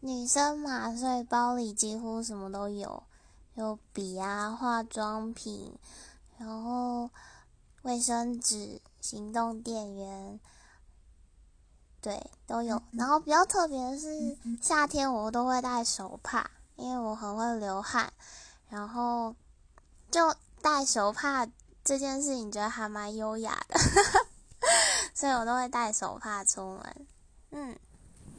女生嘛，所以包里几乎什么都有，有笔啊、化妆品，然后卫生纸、行动电源，对，都有。然后比较特别的是，夏天我都会戴手帕，因为我很会流汗，然后就戴手帕这件事情觉得还蛮优雅的，所以我都会戴手帕出门。嗯。